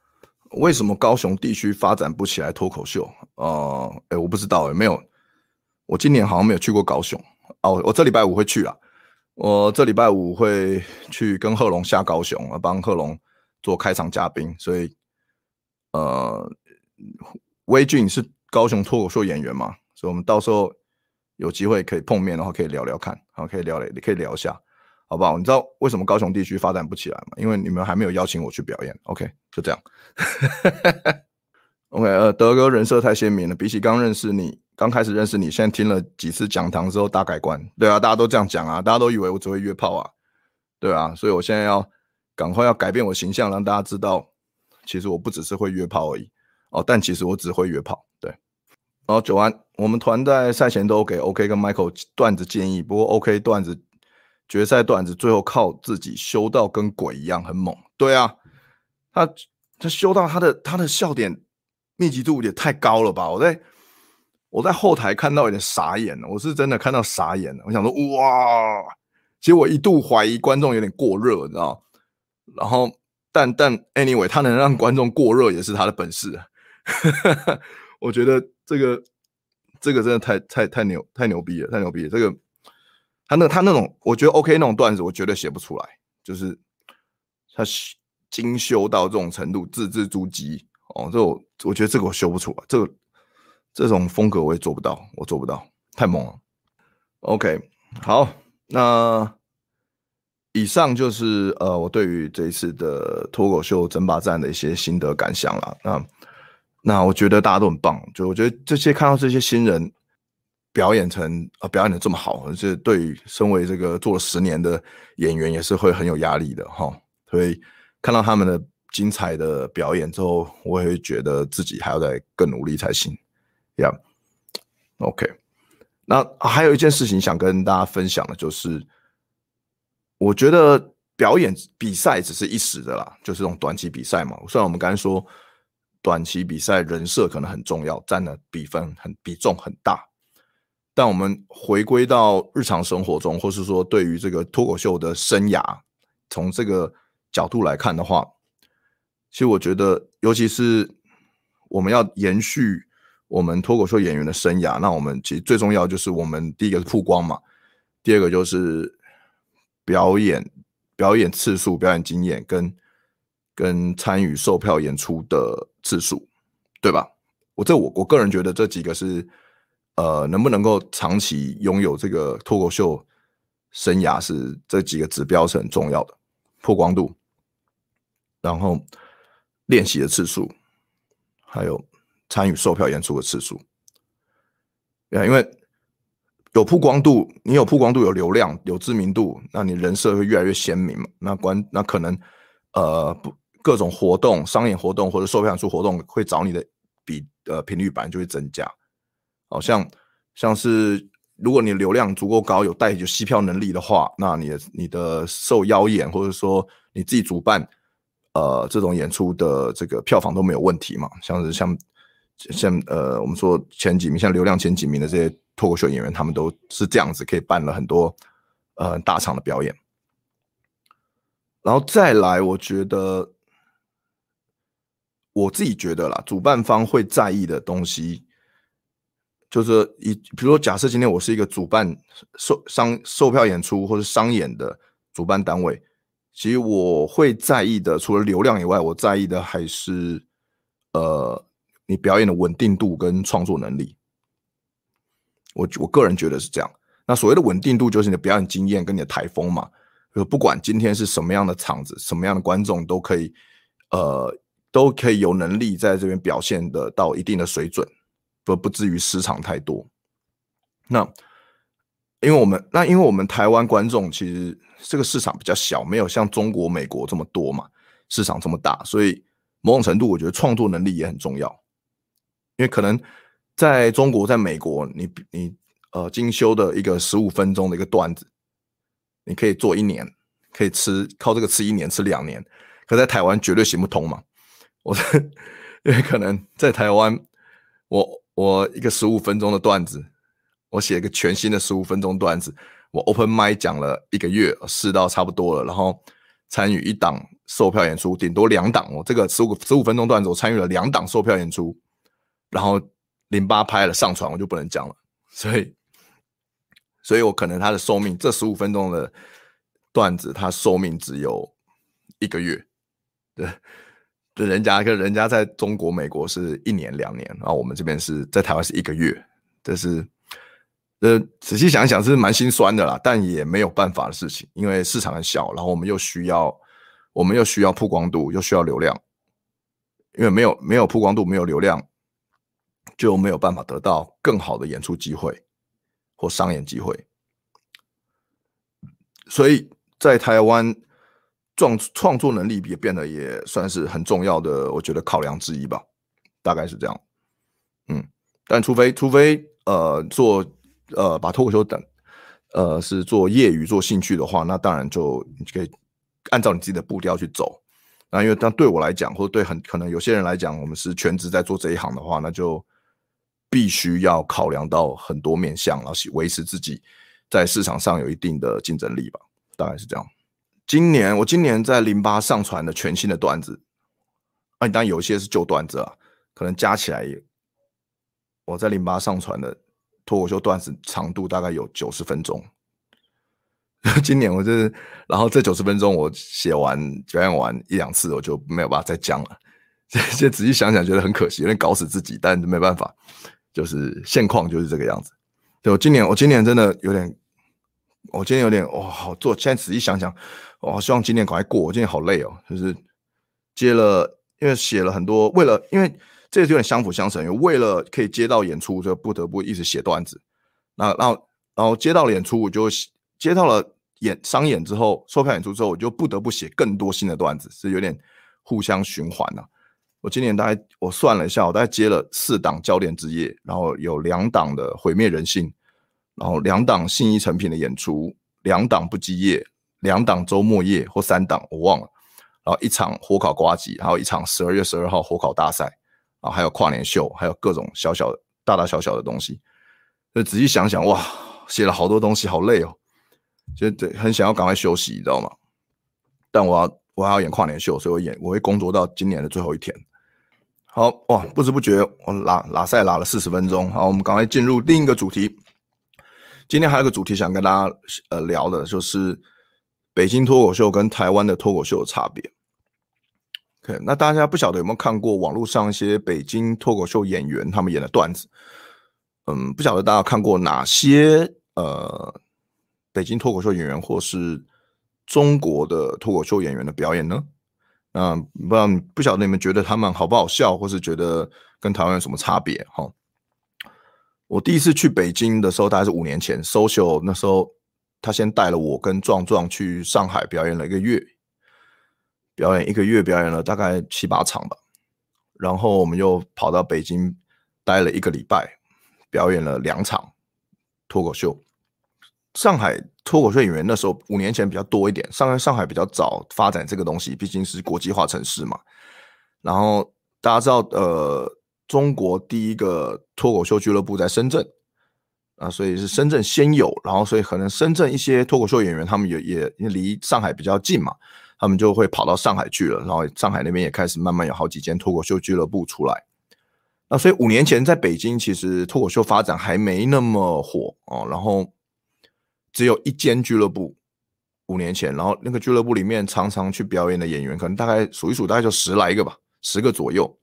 为什么高雄地区发展不起来脱口秀？呃，哎、我不知道、欸，没有。我今年好像没有去过高雄。哦，我这礼拜五会去啊。我这礼拜五会去跟贺龙下高雄，帮贺龙做开场嘉宾。所以，呃，威俊是高雄脱口秀演员嘛？所以我们到时候有机会可以碰面，然后可以聊聊看，好，可以聊聊，你可以聊一下。好不好？你知道为什么高雄地区发展不起来吗？因为你们还没有邀请我去表演。OK，就这样。OK，呃，德哥人设太鲜明了，比起刚认识你，刚开始认识你，现在听了几次讲堂之后大改观。对啊，大家都这样讲啊，大家都以为我只会约炮啊，对啊，所以我现在要赶快要改变我形象，让大家知道，其实我不只是会约炮而已哦，但其实我只会约炮。对，然后九安，我们团在赛前都给 OK 跟 Michael 段子建议，不过 OK 段子。决赛段子最后靠自己修到跟鬼一样很猛，对啊，他他修到他的他的笑点密集度也太高了吧？我在我在后台看到有点傻眼了，我是真的看到傻眼了。我想说，哇，其实我一度怀疑观众有点过热，你知道？然后，但但 anyway，他能让观众过热也是他的本事。我觉得这个这个真的太太太牛太牛逼了，太牛逼了。这个他那他那种，我觉得 OK 那种段子，我绝对写不出来。就是他精修到这种程度，字字珠玑哦，这我我觉得这个我修不出来，这个。这种风格我也做不到，我做不到，太猛了。OK，好，那以上就是呃我对于这一次的脱口秀争霸战的一些心得感想了。那那我觉得大家都很棒，就我觉得这些看到这些新人表演成啊、表演的这么好，而且对身为这个做了十年的演员也是会很有压力的哈。所以看到他们的精彩的表演之后，我也会觉得自己还要再更努力才行。Yeah，OK。那还有一件事情想跟大家分享的，就是我觉得表演比赛只是一时的啦，就是这种短期比赛嘛。虽然我们刚才说短期比赛人设可能很重要，占的比分很比重很大，但我们回归到日常生活中，或是说对于这个脱口秀的生涯，从这个角度来看的话，其实我觉得，尤其是我们要延续。我们脱口秀演员的生涯，那我们其实最重要就是我们第一个是曝光嘛，第二个就是表演表演次数、表演经验跟跟参与售票演出的次数，对吧？我这我我个人觉得这几个是呃能不能够长期拥有这个脱口秀生涯是这几个指标是很重要的，曝光度，然后练习的次数，还有。参与售票演出的次数，因为有曝光度，你有曝光度，有流量，有知名度，那你人设会越来越鲜明嘛。那关那可能呃不各种活动、商演活动或者售票演出活动会找你的比呃频率版就会增加。好像像是如果你流量足够高，有带有吸票能力的话，那你的你的受邀演或者说你自己主办呃这种演出的这个票房都没有问题嘛。像是像。像呃，我们说前几名，像流量前几名的这些脱口秀演员，他们都是这样子，可以办了很多呃大场的表演。然后再来，我觉得我自己觉得啦，主办方会在意的东西，就是以比如说，假设今天我是一个主办售商售票演出或者商演的主办单位，其实我会在意的，除了流量以外，我在意的还是呃。你表演的稳定度跟创作能力，我我个人觉得是这样。那所谓的稳定度，就是你的表演经验跟你的台风嘛。就不管今天是什么样的场子，什么样的观众，都可以，呃，都可以有能力在这边表现得到一定的水准，不不至于失常太多。那因为我们那因为我们台湾观众其实这个市场比较小，没有像中国、美国这么多嘛，市场这么大，所以某种程度，我觉得创作能力也很重要。因为可能在中国，在美国，你你呃精修的一个十五分钟的一个段子，你可以做一年，可以吃靠这个吃一年吃两年，可在台湾绝对行不通嘛。我 因为可能在台湾，我我一个十五分钟的段子，我写一个全新的十五分钟段子，我 open m i 讲了一个月，试到差不多了，然后参与一档售票演出，顶多两档。我这个十五十五分钟段子，我参与了两档售票演出。然后零八拍了上传，我就不能讲了，所以，所以我可能他的寿命，这十五分钟的段子，它寿命只有一个月，对，对，人家跟人家在中国、美国是一年、两年，然后我们这边是在台湾是一个月，这是，呃，仔细想想是蛮心酸的啦，但也没有办法的事情，因为市场很小，然后我们又需要，我们又需要曝光度，又需要流量，因为没有没有曝光度，没有流量。就没有办法得到更好的演出机会或商演机会，所以在台湾创创作能力也变得也算是很重要的，我觉得考量之一吧，大概是这样。嗯，但除非除非呃做呃把脱口秀等呃是做业余做兴趣的话，那当然就你可以按照你自己的步调去走。那因为但对我来讲，或者对很可能有些人来讲，我们是全职在做这一行的话，那就。必须要考量到很多面向，然后维持自己在市场上有一定的竞争力吧，大概是这样。今年我今年在零八上传的全新的段子，啊，当然有些是旧段子啊，可能加起来也，我在零八上传的脱口秀段子长度大概有九十分钟。今年我就是，然后这九十分钟我写完表演完一两次，我就没有办法再讲了。这些仔细想想觉得很可惜，有点搞死自己，但没办法。就是现况就是这个样子。对，我今年，我今年真的有点，我今年有点哇、哦，好做。现在仔细想想，我、希望今年赶快过。我今年好累哦，就是接了，因为写了很多，为了因为这个有点相辅相成，为了可以接到演出，就不得不一直写段子。那然后然后接到了演出，我就接到了演商演之后，售票演出之后，我就不得不写更多新的段子，是有点互相循环了、啊。我今年大概我算了一下，我大概接了四档焦点之夜，然后有两档的毁灭人性，然后两档信义成品的演出，两档不羁夜，两档周末夜或三档我忘了，然后一场火烤瓜吉，还有一场十二月十二号火烤大赛，然后还有跨年秀，还有各种小小的大大小小的东西。就仔细想想，哇，写了好多东西，好累哦，就对，很想要赶快休息，你知道吗？但我要我还要演跨年秀，所以我演我会工作到今年的最后一天。好哇，不知不觉我拉拉赛拉了四十分钟。好，我们赶快进入另一个主题。今天还有个主题想跟大家呃聊的，就是北京脱口秀跟台湾的脱口秀的差别。OK，那大家不晓得有没有看过网络上一些北京脱口秀演员他们演的段子？嗯，不晓得大家看过哪些呃北京脱口秀演员或是中国的脱口秀演员的表演呢？嗯，不知道不晓得你们觉得他们好不好笑，或是觉得跟台湾有什么差别？哈，我第一次去北京的时候，大概是五年前，social 那时候他先带了我跟壮壮去上海表演了一个月，表演一个月，表演了大概七八场吧，然后我们又跑到北京待了一个礼拜，表演了两场脱口秀。上海脱口秀演员那时候五年前比较多一点，上海上海比较早发展这个东西，毕竟是国际化城市嘛。然后大家知道，呃，中国第一个脱口秀俱乐部在深圳啊，所以是深圳先有，然后所以可能深圳一些脱口秀演员他们也也离上海比较近嘛，他们就会跑到上海去了，然后上海那边也开始慢慢有好几间脱口秀俱乐部出来。那所以五年前在北京，其实脱口秀发展还没那么火哦，然后。只有一间俱乐部，五年前，然后那个俱乐部里面常常去表演的演员，可能大概数一数，大概就十来个吧，十个左右。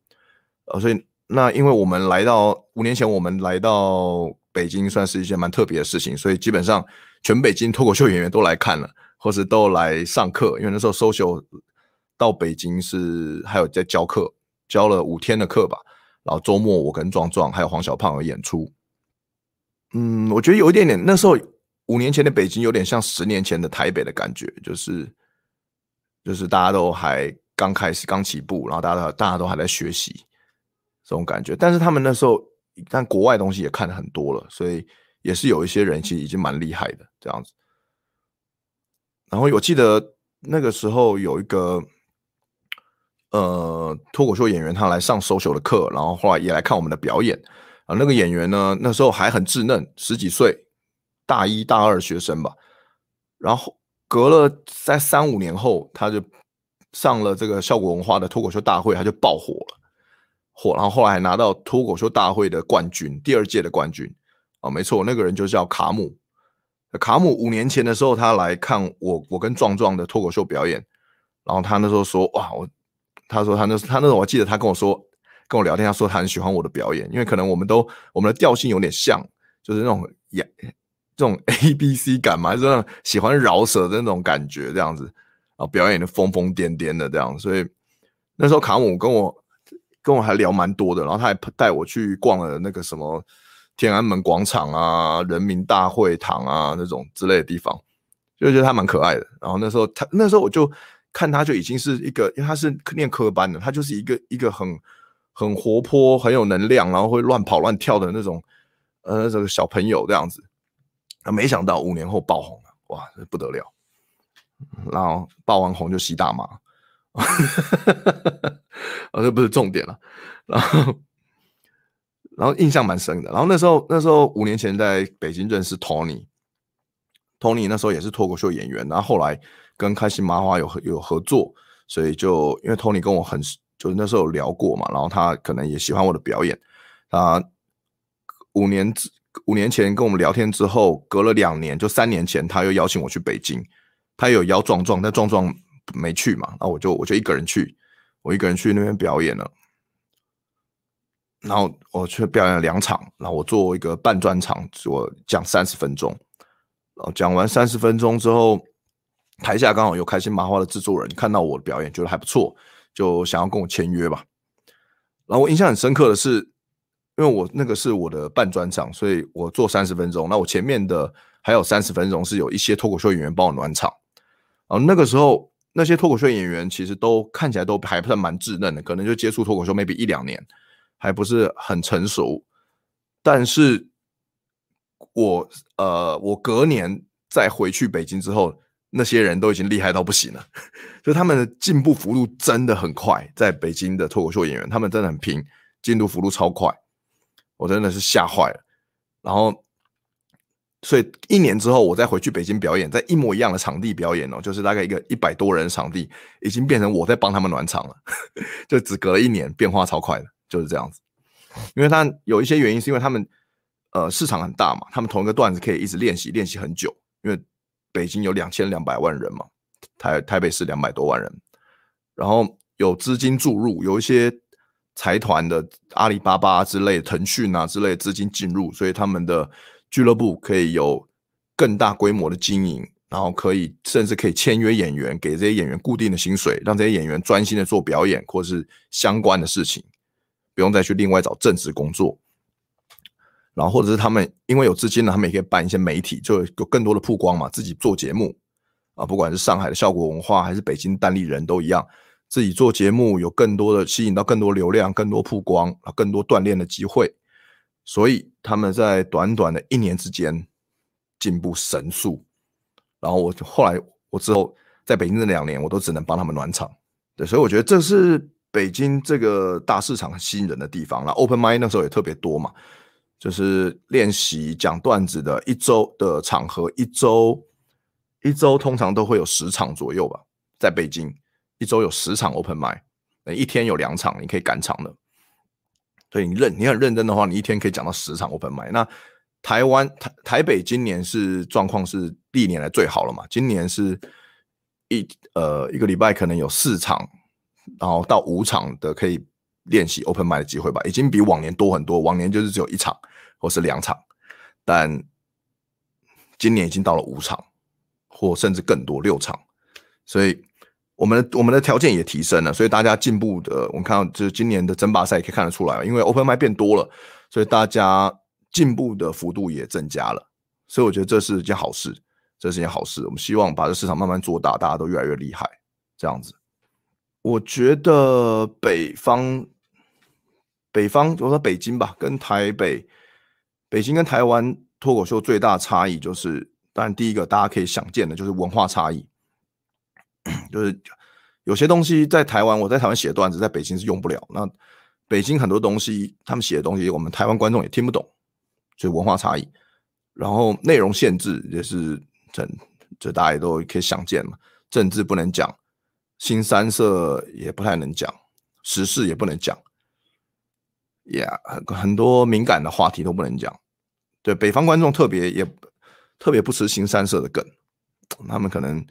呃，所以那因为我们来到五年前，我们来到北京，算是一件蛮特别的事情，所以基本上全北京脱口秀演员都来看了，或是都来上课。因为那时候 social 到北京是还有在教课，教了五天的课吧。然后周末我跟壮壮还有黄小胖有演出。嗯，我觉得有一点点那时候。五年前的北京有点像十年前的台北的感觉，就是就是大家都还刚开始刚起步，然后大家都大家都还在学习这种感觉。但是他们那时候，但国外东西也看的很多了，所以也是有一些人其实已经蛮厉害的这样子。然后我记得那个时候有一个呃脱口秀演员，他来上 social 的课，然后后来也来看我们的表演啊。那个演员呢，那时候还很稚嫩，十几岁。大一大二学生吧，然后隔了在三五年后，他就上了这个效果文化的脱口秀大会，他就爆火了，火，然后后来还拿到脱口秀大会的冠军，第二届的冠军啊，没错，那个人就叫卡姆。卡姆五年前的时候，他来看我，我跟壮壮的脱口秀表演，然后他那时候说，哇，我，他说他那他那时候我记得他跟我说，跟我聊天，他说他很喜欢我的表演，因为可能我们都我们的调性有点像，就是那种演。这种 A B C 感嘛，还是那种喜欢饶舌的那种感觉，这样子啊，表演的疯疯癫癫的这样，所以那时候卡姆跟我跟我还聊蛮多的，然后他还带我去逛了那个什么天安门广场啊、人民大会堂啊那种之类的地方，就觉得他蛮可爱的。然后那时候他那时候我就看他就已经是一个，因为他是念科班的，他就是一个一个很很活泼、很有能量，然后会乱跑乱跳的那种呃这个小朋友这样子。那没想到五年后爆红了，哇，这不得了！然后爆完红就吸大麻，啊，这不是重点了。然后，然后印象蛮深的。然后那时候那时候五年前在北京认识 Tony，Tony 那时候也是脱口秀演员，然后后来跟开心麻花有有合作，所以就因为 Tony 跟我很就是那时候有聊过嘛，然后他可能也喜欢我的表演，他五年之五年前跟我们聊天之后，隔了两年，就三年前他又邀请我去北京，他有邀壮壮，但壮壮没去嘛，那我就我就一个人去，我一个人去那边表演了。然后我去表演了两场，然后我做一个半专场，我讲三十分钟。然后讲完三十分钟之后，台下刚好有开心麻花的制作人看到我的表演，觉得还不错，就想要跟我签约吧。然后我印象很深刻的是，因为我那个是我的半专场，所以我做三十分钟。那我前面的还有三十分钟是有一些脱口秀演员帮我暖场。然后那个时候那些脱口秀演员其实都看起来都还算蛮稚嫩的，可能就接触脱口秀 maybe 一两年。还不是很成熟，但是我呃，我隔年再回去北京之后，那些人都已经厉害到不行了，就他们的进步幅度真的很快。在北京的脱口秀演员，他们真的很拼，进度幅度超快，我真的是吓坏了。然后，所以一年之后，我再回去北京表演，在一模一样的场地表演哦，就是大概一个一百多人的场地，已经变成我在帮他们暖场了，就只隔了一年，变化超快的。就是这样子，因为他有一些原因，是因为他们呃市场很大嘛，他们同一个段子可以一直练习练习很久。因为北京有两千两百万人嘛，台台北市两百多万人，然后有资金注入，有一些财团的阿里巴巴之类、腾讯啊之类资金进入，所以他们的俱乐部可以有更大规模的经营，然后可以甚至可以签约演员，给这些演员固定的薪水，让这些演员专心的做表演或是相关的事情。不用再去另外找正职工作，然后或者是他们因为有资金呢，他们也可以办一些媒体，就有更多的曝光嘛。自己做节目啊，不管是上海的效果文化还是北京单立人都一样，自己做节目有更多的吸引到更多流量、更多曝光、更多锻炼的机会。所以他们在短短的一年之间进步神速。然后我后来我之后在北京这两年，我都只能帮他们暖场。对，所以我觉得这是。北京这个大市场吸引人的地方，那 Open Mind 那时候也特别多嘛，就是练习讲段子的一周的场合，一周一周通常都会有十场左右吧，在北京一周有十场 Open Mic，一天有两场，你可以赶场的。所以你认你很认真的话，你一天可以讲到十场 Open Mic。那台湾台台北今年是状况是历年来最好了嘛，今年是一呃一个礼拜可能有四场。然后到五场的可以练习 open mic 的机会吧，已经比往年多很多。往年就是只有一场或是两场，但今年已经到了五场，或甚至更多六场。所以我们的我们的条件也提升了，所以大家进步的，我们看到就是今年的争霸赛可以看得出来，因为 open m i 变多了，所以大家进步的幅度也增加了。所以我觉得这是一件好事，这是一件好事。我们希望把这市场慢慢做大，大家都越来越厉害，这样子。我觉得北方，北方，我说北京吧，跟台北，北京跟台湾脱口秀最大差异就是，当然第一个大家可以想见的就是文化差异，就是有些东西在台湾，我在台湾写段子，在北京是用不了。那北京很多东西，他们写的东西，我们台湾观众也听不懂，所以文化差异。然后内容限制也是，这这大家也都可以想见嘛，政治不能讲。新三色也不太能讲，时事也不能讲，也、很多敏感的话题都不能讲。对，北方观众特别也特别不吃新三色的梗，他们可能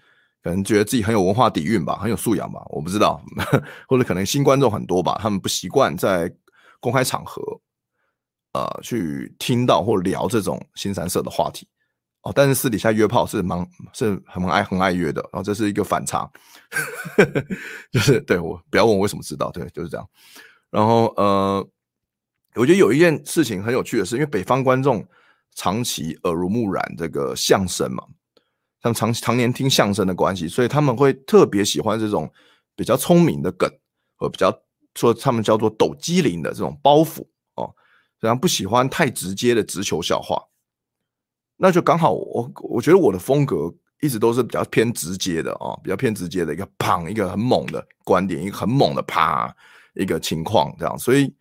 可能觉得自己很有文化底蕴吧，很有素养吧，我不知道，或者可能新观众很多吧，他们不习惯在公开场合，呃，去听到或聊这种新三色的话题。哦，但是私底下约炮是蛮是很爱很爱约的，然后这是一个反差，就是对我不要问我为什么知道，对，就是这样。然后呃，我觉得有一件事情很有趣的是，因为北方观众长期耳濡目染这个相声嘛，他们长常年听相声的关系，所以他们会特别喜欢这种比较聪明的梗，和比较说他们叫做抖机灵的这种包袱哦，然后不喜欢太直接的直球笑话。那就刚好我，我觉得我的风格一直都是比较偏直接的啊，比较偏直接的一个砰，一个很猛的观点，一个很猛的啪，一个情况这样，所以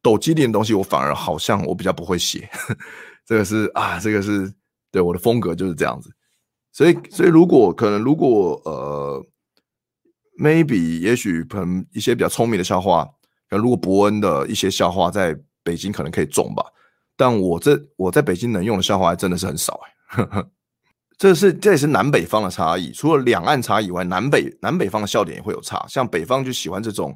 抖机灵的东西，我反而好像我比较不会写。这个是啊，这个是对我的风格就是这样子。所以，所以如果可能，如果呃，maybe 也许可能一些比较聪明的笑话，可如果伯恩的一些笑话在北京可能可以中吧。但我这我在北京能用的笑话还真的是很少哎，呵呵，这是这也是南北方的差异。除了两岸差以外，南北南北方的笑点也会有差。像北方就喜欢这种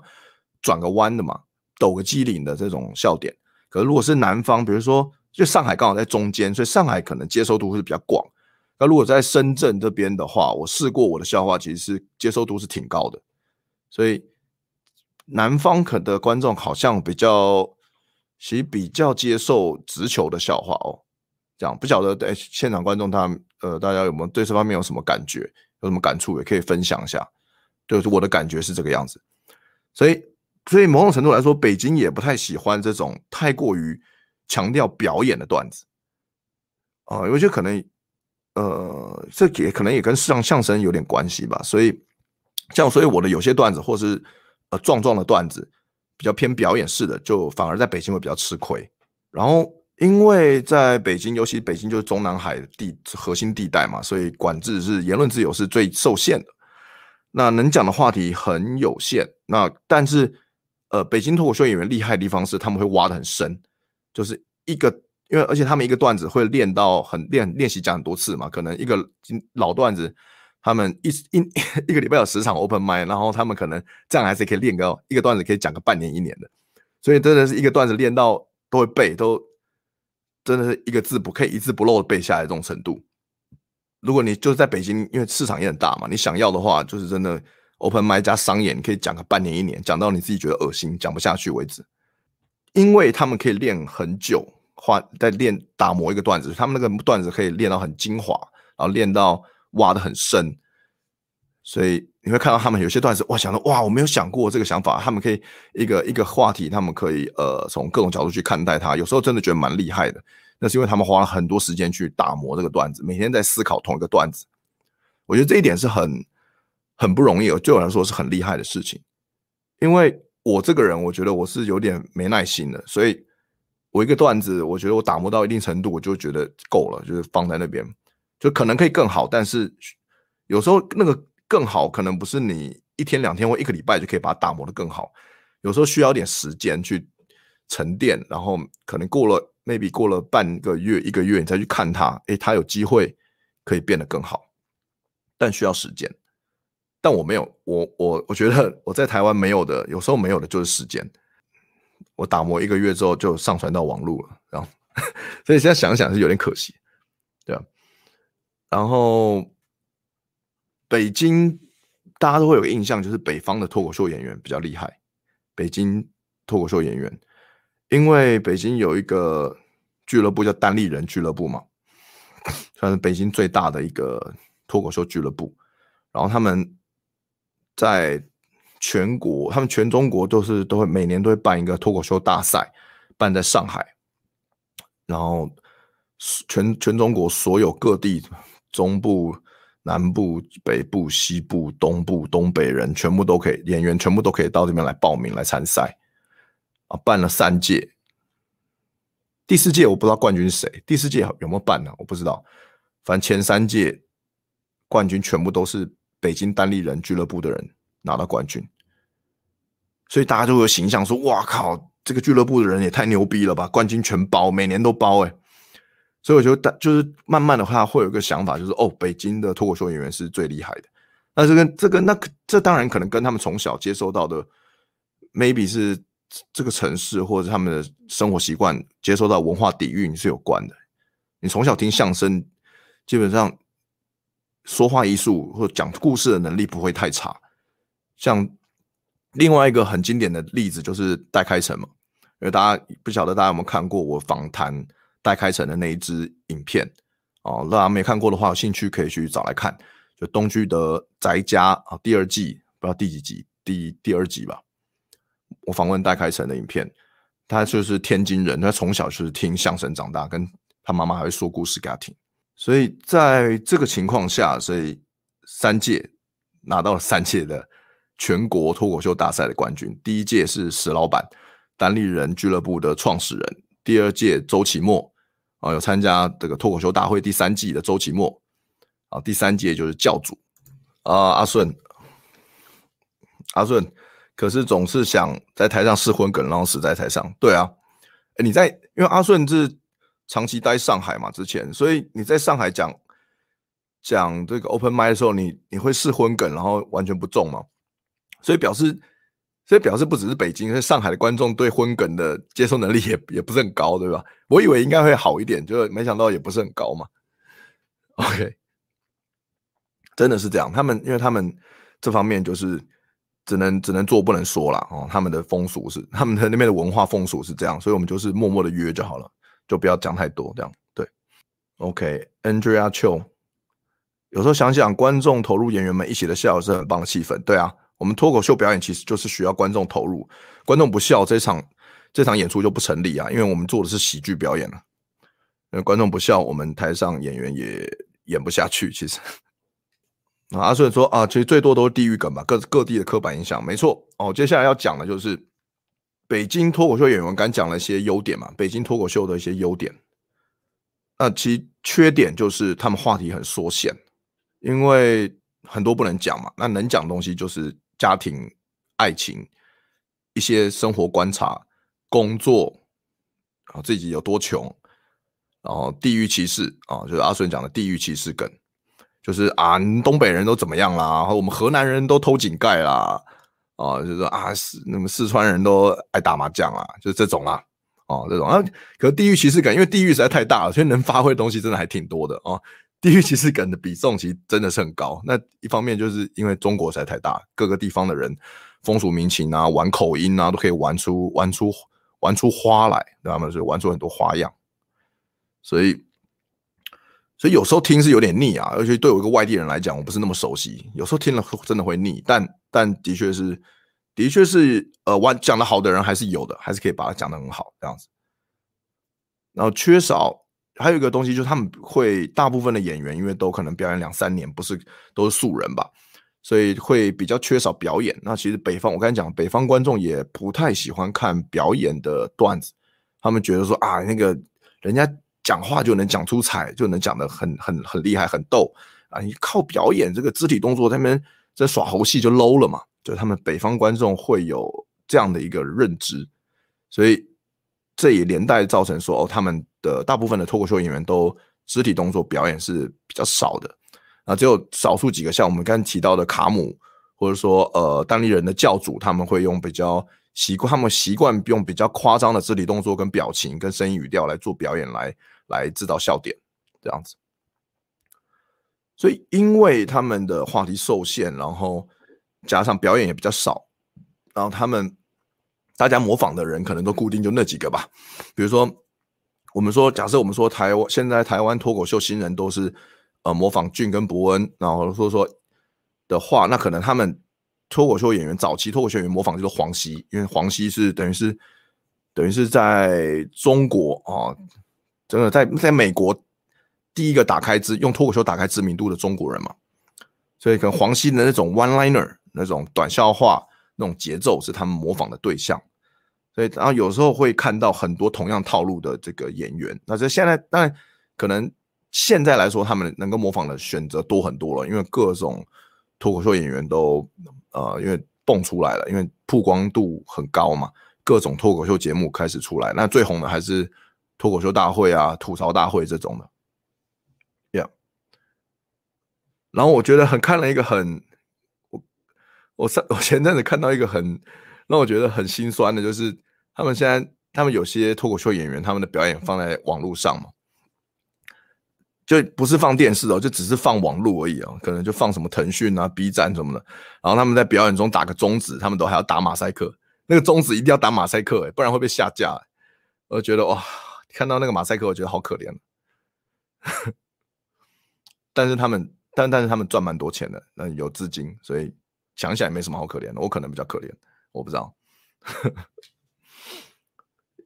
转个弯的嘛，抖个机灵的这种笑点。可是如果是南方，比如说就上海刚好在中间，所以上海可能接受度会比较广。那如果在深圳这边的话，我试过我的笑话其实是接受度是挺高的。所以南方可的观众好像比较。其实比较接受直球的笑话哦，这样不晓得对现场观众他呃大家有没有对这方面有什么感觉，有什么感触也可以分享一下。对，我的感觉是这个样子，所以所以某种程度来说，北京也不太喜欢这种太过于强调表演的段子啊，我觉得可能呃这也可能也跟市场相声有点关系吧。所以像所以我的有些段子或是呃壮壮的段子。比较偏表演式的，就反而在北京会比较吃亏。然后，因为在北京，尤其北京就是中南海地核心地带嘛，所以管制是言论自由是最受限的。那能讲的话题很有限。那但是，呃，北京脱口秀演员厉害的地方是他们会挖的很深，就是一个，因为而且他们一个段子会练到很练练习讲很多次嘛，可能一个老段子。他们一一 一个礼拜有十场 open mic，然后他们可能这样还是可以练个一个段子，可以讲个半年一年的，所以真的是一个段子练到都会背，都真的是一个字不可以一字不漏的背下来这种程度。如果你就是在北京，因为市场也很大嘛，你想要的话，就是真的 open mic 加商演，可以讲个半年一年，讲到你自己觉得恶心，讲不下去为止。因为他们可以练很久，画在练打磨一个段子，他们那个段子可以练到很精华，然后练到。挖得很深，所以你会看到他们有些段子，哇，想到哇，我没有想过这个想法。他们可以一个一个话题，他们可以呃从各种角度去看待它。有时候真的觉得蛮厉害的，那是因为他们花了很多时间去打磨这个段子，每天在思考同一个段子。我觉得这一点是很很不容易，对我来说是很厉害的事情。因为我这个人，我觉得我是有点没耐心的，所以我一个段子，我觉得我打磨到一定程度，我就觉得够了，就是放在那边。就可能可以更好，但是有时候那个更好可能不是你一天两天或一个礼拜就可以把它打磨得更好，有时候需要点时间去沉淀，然后可能过了 maybe 过了半个月一个月你再去看它，诶，它有机会可以变得更好，但需要时间。但我没有，我我我觉得我在台湾没有的，有时候没有的就是时间。我打磨一个月之后就上传到网络了，然后所以现在想想是有点可惜，对吧？然后，北京大家都会有印象，就是北方的脱口秀演员比较厉害。北京脱口秀演员，因为北京有一个俱乐部叫单立人俱乐部嘛，算是北京最大的一个脱口秀俱乐部。然后他们在全国，他们全中国都是都会每年都会办一个脱口秀大赛，办在上海。然后全全中国所有各地。中部、南部、北部、西部、东部、东北人全部都可以，演员全部都可以到这边来报名来参赛啊！办了三届，第四届我不知道冠军是谁，第四届有没有办呢？我不知道。反正前三届冠军全部都是北京单立人俱乐部的人拿到冠军，所以大家就会有形象说：“哇靠，这个俱乐部的人也太牛逼了吧！冠军全包，每年都包哎。”所以我觉得，就是慢慢的话，会有一个想法，就是哦，北京的脱口秀演员是最厉害的。那这个、这个、那这当然可能跟他们从小接受到的，maybe 是这个城市或者他们的生活习惯，接受到文化底蕴是有关的。你从小听相声，基本上说话艺术或讲故事的能力不会太差。像另外一个很经典的例子就是戴开成嘛，因为大家不晓得大家有没有看过我访谈。戴开成的那一支影片哦，大家没看过的话，有兴趣可以去找来看。就东区的宅家啊，第二季不知道第几集，第第二集吧。我访问戴开成的影片，他就是天津人，他从小就是听相声长大，跟他妈妈还会说故事给他听。所以在这个情况下，所以三届拿到了三届的全国脱口秀大赛的冠军。第一届是石老板，单立人俱乐部的创始人，第二届周奇墨啊，有参加这个脱口秀大会第三季的周奇墨啊，第三届就是教主啊，阿顺，阿顺，可是总是想在台上试荤梗，然后死在台上。对啊，你在，因为阿顺是长期待上海嘛，之前，所以你在上海讲讲这个 open mic 的时候，你你会试荤梗，然后完全不中吗？所以表示。所以表示不只是北京，是上海的观众对荤梗的接受能力也也不是很高，对吧？我以为应该会好一点，就没想到也不是很高嘛。OK，真的是这样。他们因为他们这方面就是只能只能做不能说啦。哦。他们的风俗是他们的那边的文化风俗是这样，所以我们就是默默的约就好了，就不要讲太多这样。对，OK，Andrea Cho，有时候想想观众投入演员们一起的笑是很棒的气氛，对啊。我们脱口秀表演其实就是需要观众投入，观众不笑，这场这场演出就不成立啊！因为我们做的是喜剧表演啊，因为观众不笑，我们台上演员也演不下去。其实，啊，阿顺说啊，其实最多都是地域梗吧，各各地的刻板印象，没错哦。接下来要讲的就是北京脱口秀演员，刚讲了一些优点嘛，北京脱口秀的一些优点。那其缺点就是他们话题很缩限，因为很多不能讲嘛，那能讲的东西就是。家庭、爱情、一些生活观察、工作，然后自己有多穷，然后地域歧视啊，就是阿顺讲的地域歧视梗，就是啊，东北人都怎么样啦？和我们河南人都偷井盖啦，啊，就是啊，四那么四川人都爱打麻将啊，就是这种啦，哦，这种啊，可是地域歧视梗，因为地域实在太大了，所以能发挥的东西真的还挺多的啊。地域歧视梗的比重其实真的是很高。那一方面就是因为中国实在太大，各个地方的人风俗民情啊、玩口音啊，都可以玩出玩出玩出花来，知道吗？所以玩出很多花样。所以，所以有时候听是有点腻啊，而且对我一个外地人来讲，我不是那么熟悉，有时候听了真的会腻。但但的确是，的确是，呃，玩讲的好的人还是有的，还是可以把它讲的很好这样子。然后缺少。还有一个东西就是他们会大部分的演员，因为都可能表演两三年，不是都是素人吧，所以会比较缺少表演。那其实北方，我刚才讲，北方观众也不太喜欢看表演的段子，他们觉得说啊，那个人家讲话就能讲出彩，就能讲得很很很厉害，很逗啊，你靠表演这个肢体动作，他们在耍猴戏就 low 了嘛，就他们北方观众会有这样的一个认知，所以。这也连带造成说，哦，他们的大部分的脱口秀演员都肢体动作表演是比较少的，啊，只有少数几个像我们刚才提到的卡姆，或者说呃当地人的教主，他们会用比较习惯，他们习惯用比较夸张的肢体动作跟表情跟声音语调来做表演，来来制造笑点这样子。所以因为他们的话题受限，然后加上表演也比较少，然后他们。大家模仿的人可能都固定就那几个吧，比如说，我们说，假设我们说台湾现在台湾脱口秀新人都是呃模仿俊跟伯恩，然后说说的话，那可能他们脱口秀演员早期脱口秀演员模仿就是黄西，因为黄西是等于是等于是在中国啊，真的在在美国第一个打开知用脱口秀打开知名度的中国人嘛，所以可能黄西的那种 one liner 那种短笑话那种节奏是他们模仿的对象。对，然后有时候会看到很多同样套路的这个演员。那这现在当然可能现在来说，他们能够模仿的选择多很多了，因为各种脱口秀演员都呃，因为蹦出来了，因为曝光度很高嘛，各种脱口秀节目开始出来。那最红的还是脱口秀大会啊、吐槽大会这种的。Yeah，然后我觉得很看了一个很，我我上我前阵子看到一个很让我觉得很心酸的，就是。他们现在，他们有些脱口秀演员，他们的表演放在网络上嘛，就不是放电视哦，就只是放网络而已哦，可能就放什么腾讯啊、B 站什么的。然后他们在表演中打个中指，他们都还要打马赛克，那个中指一定要打马赛克，不然会被下架。我觉得哇，看到那个马赛克，我觉得好可怜。但是他们，但但是他们赚蛮多钱的，那有资金，所以想起来没什么好可怜的。我可能比较可怜，我不知道。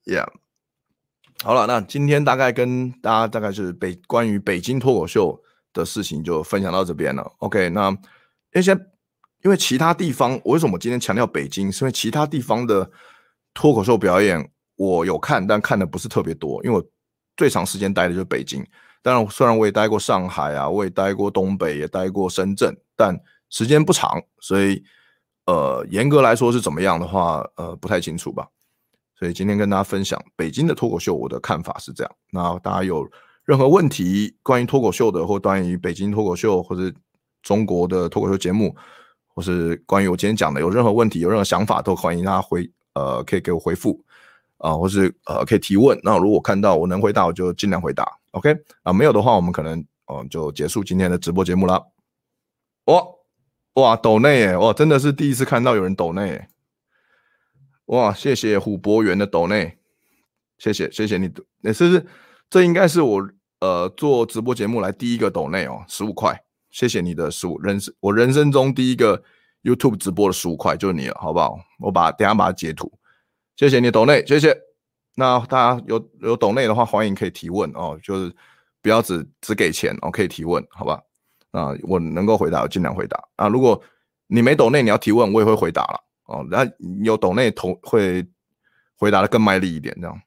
Yeah，好了，那今天大概跟大家大概是北关于北京脱口秀的事情就分享到这边了。OK，那因为因为其他地方，为什么我今天强调北京？是因为其他地方的脱口秀表演我有看，但看的不是特别多，因为我最长时间待的就是北京。当然，虽然我也待过上海啊，我也待过东北，也待过深圳，但时间不长，所以呃，严格来说是怎么样的话，呃，不太清楚吧。所以今天跟大家分享北京的脱口秀，我的看法是这样。那大家有任何问题关于脱口秀的，或关于北京脱口秀，或者中国的脱口秀节目，或是关于我今天讲的，有任何问题、有任何想法，都欢迎大家回呃，可以给我回复啊、呃，或是呃可以提问。那如果看到我能回答，我就尽量回答。OK 啊，没有的话，我们可能嗯、就结束今天的直播节目了。哇哇抖内耶，哇真的是第一次看到有人抖内。哇，谢谢虎博元的抖内，谢谢谢谢你，也是这应该是我呃做直播节目来第一个抖内哦，十五块，谢谢你的十五人生我人生中第一个 YouTube 直播的十五块就是你了，好不好？我把等下把它截图，谢谢你抖内，谢谢。那大家有有抖内的话，欢迎可以提问哦，就是不要只只给钱哦，可以提问，好吧？啊，我能够回答我尽量回答啊，如果你没抖内你要提问，我也会回答了。哦，那有懂内同会回答的更卖力一点，这样。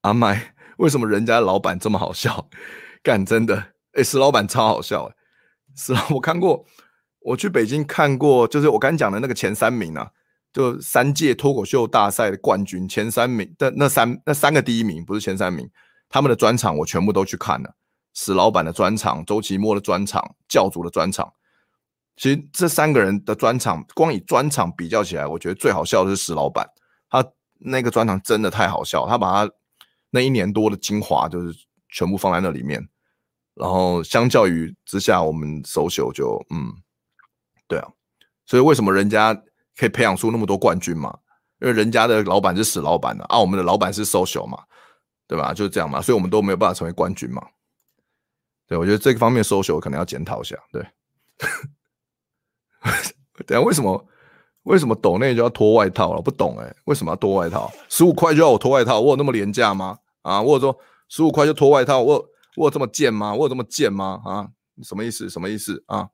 阿麦，为什么人家老板这么好笑？干真的，哎、石老板超好笑，哎，石老我看过，我去北京看过，就是我刚讲的那个前三名啊，就三届脱口秀大赛的冠军前三名的那三那三个第一名不是前三名，他们的专场我全部都去看了，石老板的专场、周奇墨的专场、教主的专场。其实这三个人的专场，光以专场比较起来，我觉得最好笑的是石老板，他那个专场真的太好笑，他把他那一年多的精华就是全部放在那里面，然后相较于之下，我们 social 就嗯，对啊，所以为什么人家可以培养出那么多冠军嘛？因为人家的老板是死老板的啊，我们的老板是 social 嘛，对吧？就是这样嘛，所以我们都没有办法成为冠军嘛。对，我觉得这个方面 social 可能要检讨一下，对。等下为什么为什么抖内就要脱外套了？不懂哎、为什么要脱外套？十五块就要我脱外套？我有那么廉价吗？啊，我有说十五块就脱外套？我我有这么贱吗？我有这么贱吗？啊，什么意思？什么意思啊？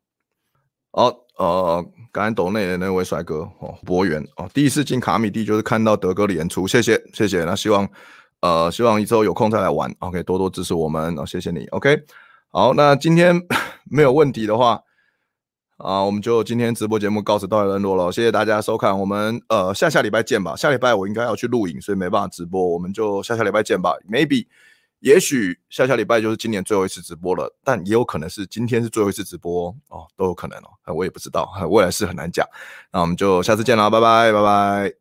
好，呃，刚才抖内的那位帅哥哦，博源哦，第一次进卡米地就是看到德哥的演出，谢谢谢谢。那希望呃希望之后有空再来玩，OK，多多支持我们哦，谢谢你，OK。好，那今天 没有问题的话。啊，我们就今天直播节目告辞到此段落了，谢谢大家收看，我们呃下下礼拜见吧。下礼拜我应该要去录影，所以没办法直播，我们就下下礼拜见吧。Maybe，也许下下礼拜就是今年最后一次直播了，但也有可能是今天是最后一次直播哦，都有可能哦，我也不知道，未来是很难讲。那我们就下次见了，拜拜，拜拜。